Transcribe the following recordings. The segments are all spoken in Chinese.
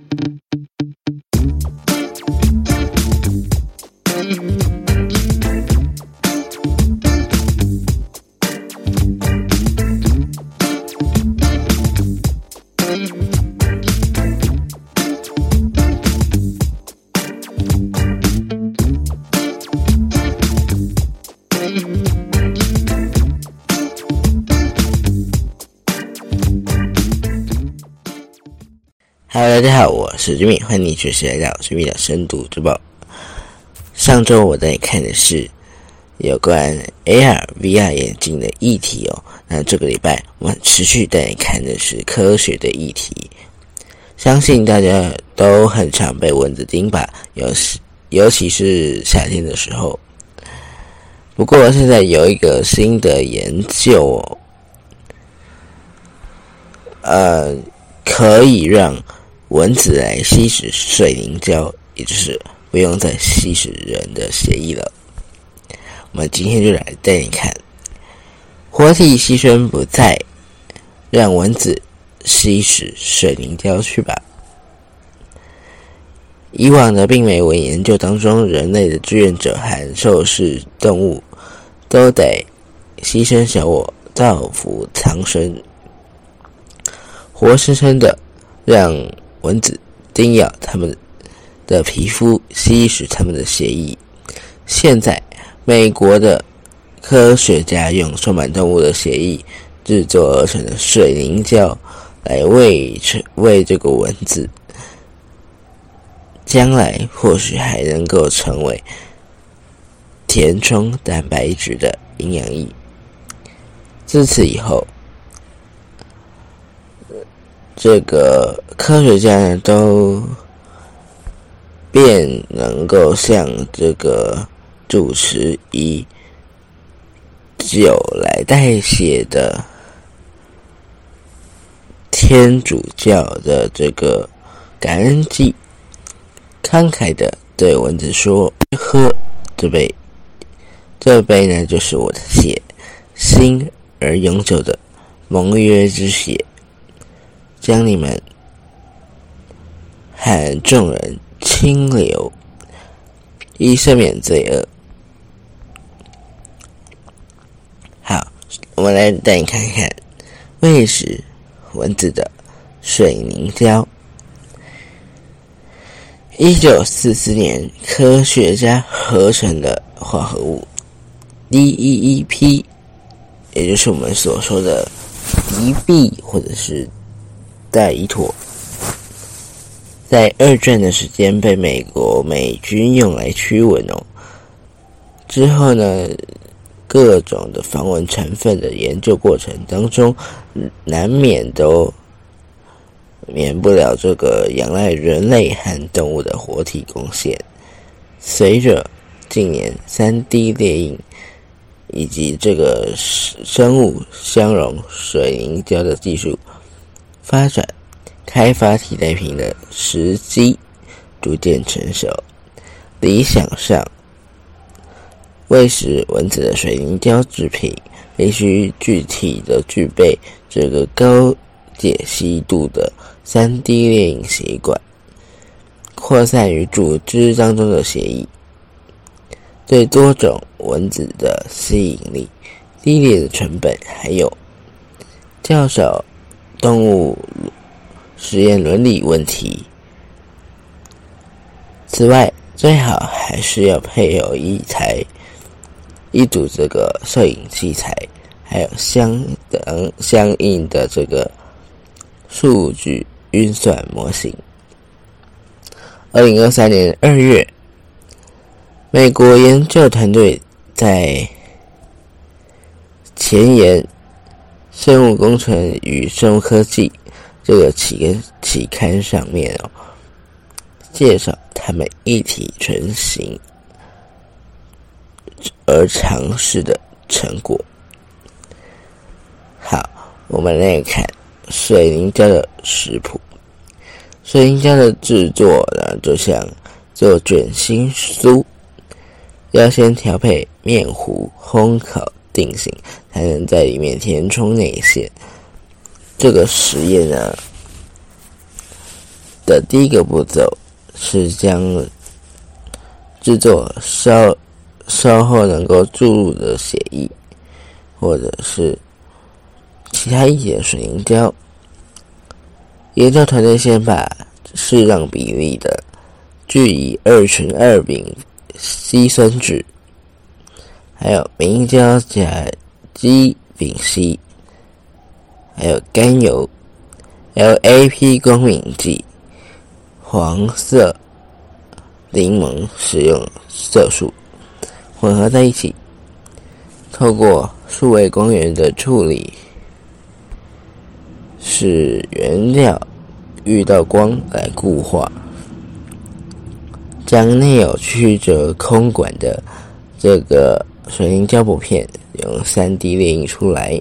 you 是居民，欢迎你继续来到居民的深度之报。上周我在看的是有关 AR、VR 眼镜的议题哦。那这个礼拜我们持续带你看的是科学的议题。相信大家都很常被蚊子叮吧，尤其尤其是夏天的时候。不过现在有一个新的研究哦，呃，可以让蚊子来吸食水凝胶，也就是不用再吸食人的血液了。我们今天就来带你看，活体牺牲不再，让蚊子吸食水凝胶去吧。以往的病媒蚊研究当中，人类的志愿者和受试动物都得牺牲小我，造福苍生，活生生的让。蚊子叮咬它们的皮肤，吸食它们的血液。现在，美国的科学家用充满动物的血液制作而成的水凝胶来喂喂这个蚊子，将来或许还能够成为填充蛋白质的营养液。自此以后。这个科学家呢，都便能够像这个主持以酒来代谢的天主教的这个感恩祭，慷慨的对蚊子说：“喝这杯，这杯呢，就是我的血，新而永久的盟约之血。”将你们喊众人清流，一赦免罪恶。好，我们来带你看看喂食蚊子的水凝胶。一九四四年，科学家合成的化合物 DEEP，也就是我们所说的敌避或者是。在伊妥，在二战的时间被美国美军用来驱蚊哦。之后呢，各种的防蚊成分的研究过程当中，难免都免不了这个仰赖人类和动物的活体贡献。随着近年三 D 列印以及这个生物相容水凝胶的技术。发展、开发替代品的时机逐渐成熟。理想上，喂食蚊子的水凝胶制品必须具体的具备这个高解析度的三 D 列印血管，扩散于组织当中的血液，对多种蚊子的吸引力、低劣的成本，还有较少。动物实验伦理问题。此外，最好还是要配有一台一组这个摄影器材，还有相等相应的这个数据运算模型。二零二三年二月，美国研究团队在前沿。生物工程与生物科技这个期刊期刊上面哦，介绍他们一体成型而尝试的成果。好，我们来看水凝胶的食谱。水凝胶的制作呢，就像做卷心酥，要先调配面糊，烘烤。定型才能在里面填充内线。这个实验呢，的第一个步骤是将制作稍稍后能够注入的血液，或者是其他一些水凝胶。研究团队先把适当比例的聚乙二醇二丙烯酸酯，还有明胶甲基丙烯，还有甘油 LAP 光敏剂、黄色柠檬使用色素混合在一起，透过数位光源的处理。使原料遇到光来固化，将内有曲折空管的这个水凝胶薄片用三 D 列印出来，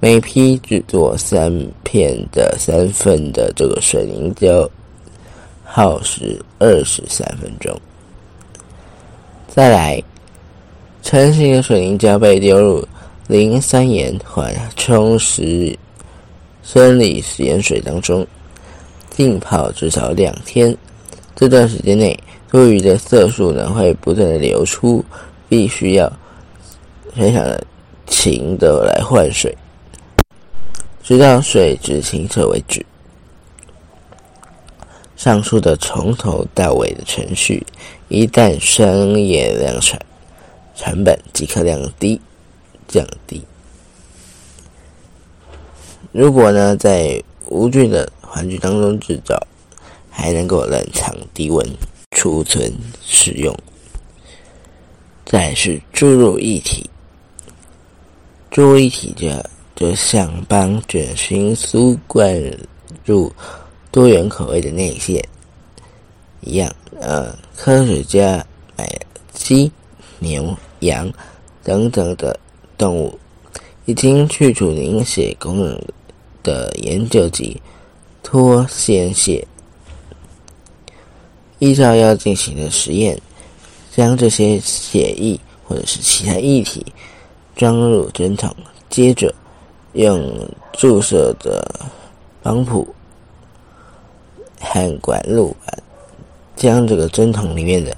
每批制作三片的三份的这个水凝胶，耗时二十三分钟。再来，成型的水凝胶被丢入磷酸盐缓冲时。生理实验水当中浸泡至少两天，这段时间内多余的色素呢会不断的流出，必须要非常的勤的来换水，直到水质清澈为止。上述的从头到尾的程序，一旦商业量产，成本即可降低，降低。如果呢，在无菌的环境当中制造，还能够冷藏低温储存使用。再是注入液体，注入液体就就像帮卷心酥灌入多元口味的内馅一样。呃，科学家买鸡、牛、羊等等的动物，已经去除凝血功能。的研究及脱鲜血，依照要进行的实验，将这些血液或者是其他液体装入针筒，接着用注射的帮浦和管路板将这个针筒里面的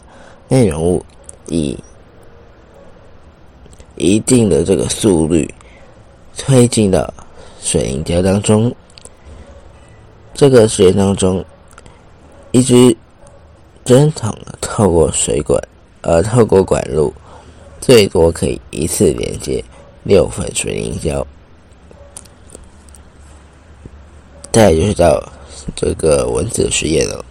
内容物以一定的这个速率推进到。水凝胶当中，这个实验当中，一支针筒透过水管，呃，透过管路，最多可以一次连接六份水凝胶。再就是到这个蚊子实验了。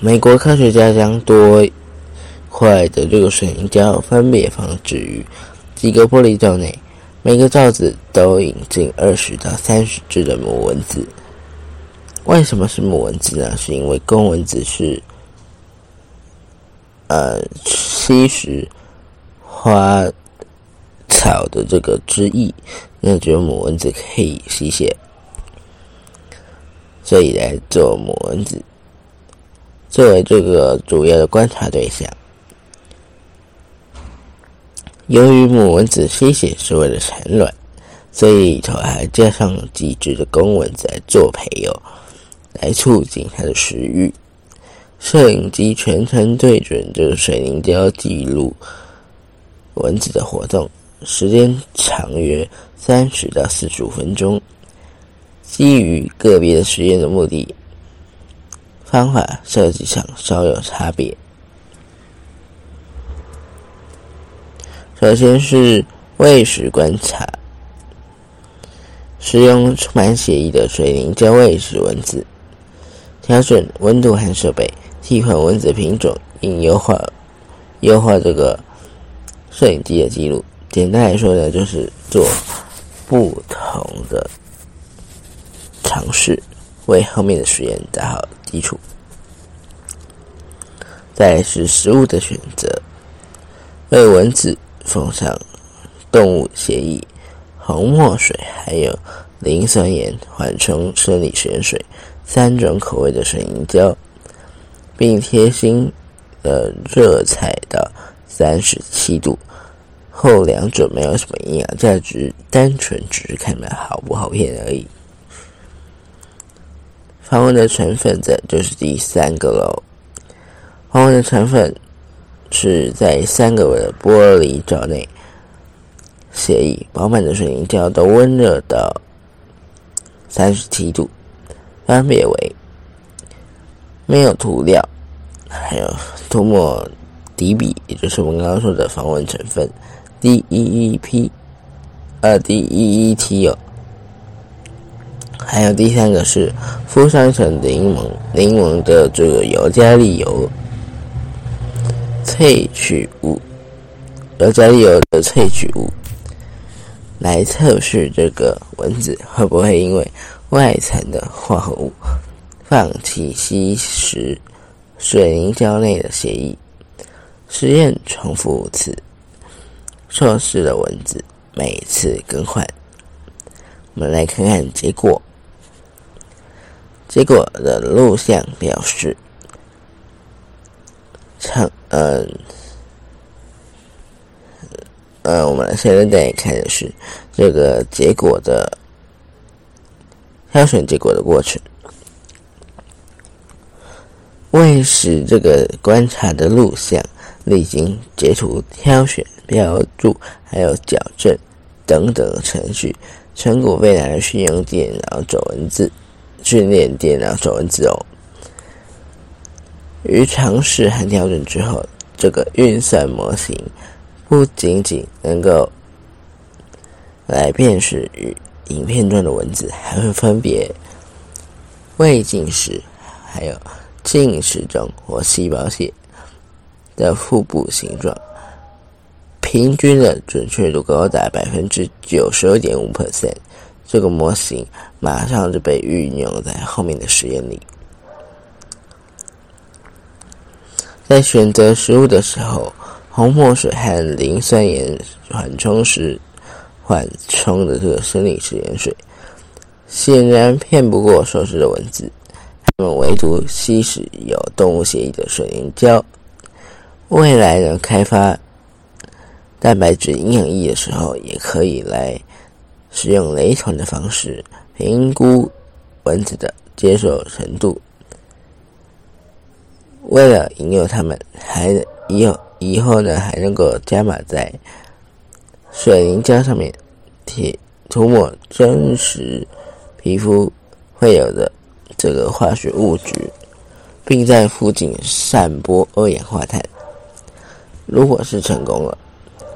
美国科学家将多块的这个水凝胶分别放置于几个玻璃罩内。每个罩子都引进二十到三十只的母蚊子。为什么是母蚊子呢？是因为公蚊子是呃吸食花草的这个汁液，那只有母蚊子可以吸血，所以来做母蚊子作为这个主要的观察对象。由于母蚊子吸血是为了产卵，所以里头还加上几只的公蚊子来做培友，来促进它的食欲。摄影机全程对准这个水凝胶记录蚊子的活动，时间长约三十到四十五分钟。基于个别的实验的目的，方法设计上稍有差别。首先是喂食观察，使用充满血液的水凝胶喂食蚊子，调整温度和设备，替换蚊子品种，并优化优化这个摄影机的记录。简单来说呢，就是做不同的尝试，为后面的实验打好基础。再是食物的选择，为蚊子。奉上动物血液、红墨水，还有磷酸盐缓冲生理盐水三种口味的水凝胶，并贴心的热采到三十七度。后两者没有什么营养价值，单纯只是看了好不好骗而已。防蚊的成分则就是第三个喽。防蚊的成分是在三个的玻璃罩内，协议饱满的水凝胶都温热到三十七度，分别为没有涂料，还有涂抹底笔，也就是我们刚刚说的防蚊成分 DEEP，呃 DEET 哦。还有第三个是敷上一层柠檬，柠檬的这个尤加利油萃取物，尤加利油的萃取物，来测试这个蚊子会不会因为外层的化合物放弃吸食水凝胶内的血液。实验重复五次，测试的蚊子每次更换。我们来看看结果。结果的录像表示，唱呃呃，我们现在在看的是这个结果的挑选结果的过程。为使这个观察的录像历经截图、挑选、标注，还有矫正等等程序，成果未来是用电脑走文字。训练电脑走文字哦。于尝试和调整之后，这个运算模型不仅仅能够来辨识与影片中的文字，还会分别未近视、还有近视中或细胞血的腹部形状，平均的准确度高达百分之九十二点五 percent。这个模型马上就被运用在后面的实验里。在选择食物的时候，红墨水和磷酸盐缓冲时缓冲的这个生理食盐水，显然骗不过熟食的文字。它们唯独吸食有动物血液的水凝胶。未来呢，开发蛋白质营养液的时候，也可以来。使用雷同的方式评估蚊子的接受程度，为了引诱它们，还以后以后呢还能够加码在水凝胶上面贴涂抹真实皮肤会有的这个化学物质，并在附近散播二氧化碳。如果是成功了，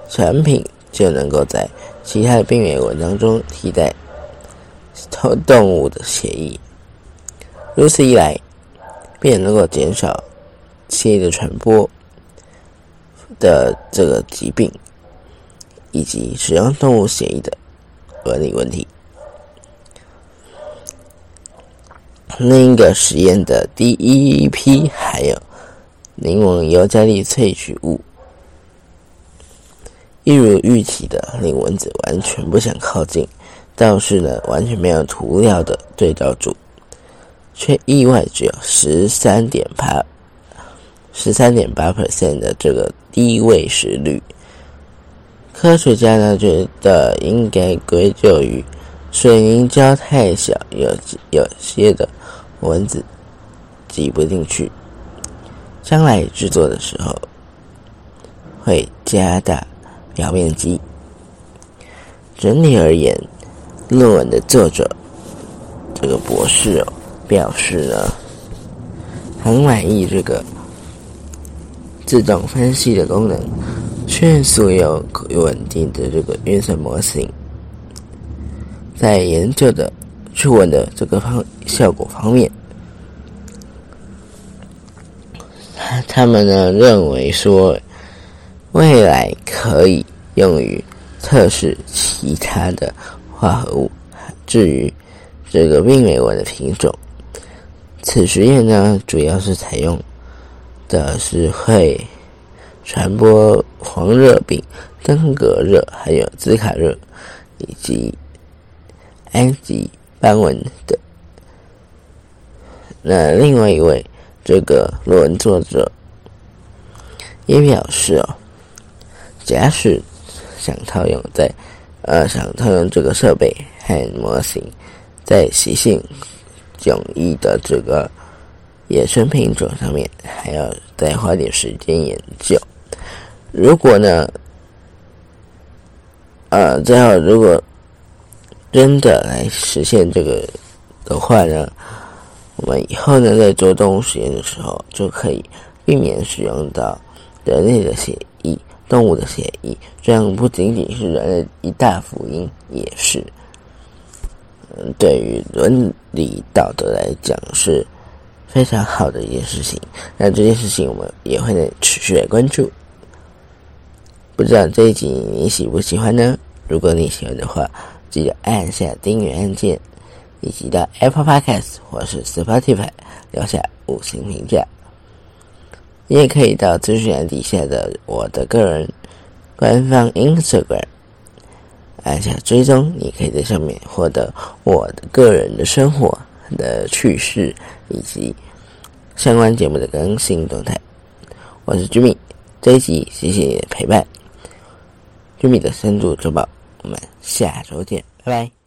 产品就能够在。其他的病原文当中替代动动物的血液，如此一来，便能够减少血液的传播的这个疾病，以及使用动物血液的伦理问题。另一个实验的第一批还有柠檬尤加利萃取物。一如预期的，令蚊子完全不想靠近。倒是呢，完全没有涂料的对照组，却意外只有十三点八、十三点八 percent 的这个低位食率。科学家呢觉得应该归咎于水凝胶太小，有有些的蚊子挤不进去。将来制作的时候会加大。表面积。整体而言，论文的作者这个博士哦表示呢，很满意这个自动分析的功能，迅速又稳定的这个运算模型，在研究的初吻的这个方效果方面，他们呢认为说。未来可以用于测试其他的化合物。至于这个病媒蚊的品种，此实验呢，主要是采用的是会传播黄热病、登革热、还有兹卡热以及埃及斑纹的。那另外一位这个论文作者也表示哦。假使想套用在，呃，想套用这个设备和模型，在习性迥异的这个野生品种上面，还要再花点时间研究。如果呢，呃，最后如果真的来实现这个的话呢，我们以后呢在做动物实验的时候，就可以避免使用到人类的血液、动物的血液，这样不仅仅是人类一大福音，也是，嗯，对于伦理道德来讲是非常好的一件事情。那这件事情我们也会呢持续来关注。不知道这一集你喜不喜欢呢？如果你喜欢的话，记得按下订阅按键，以及到 Apple Podcast 或是 Spotify 留下五星评价。你也可以到资讯栏底下的我的个人官方 Instagram 按下追踪，你可以在上面获得我的个人的生活的趣事以及相关节目的更新动态。我是 Jimmy，这一集谢谢你的陪伴。居米的深度周报，我们下周见，拜拜。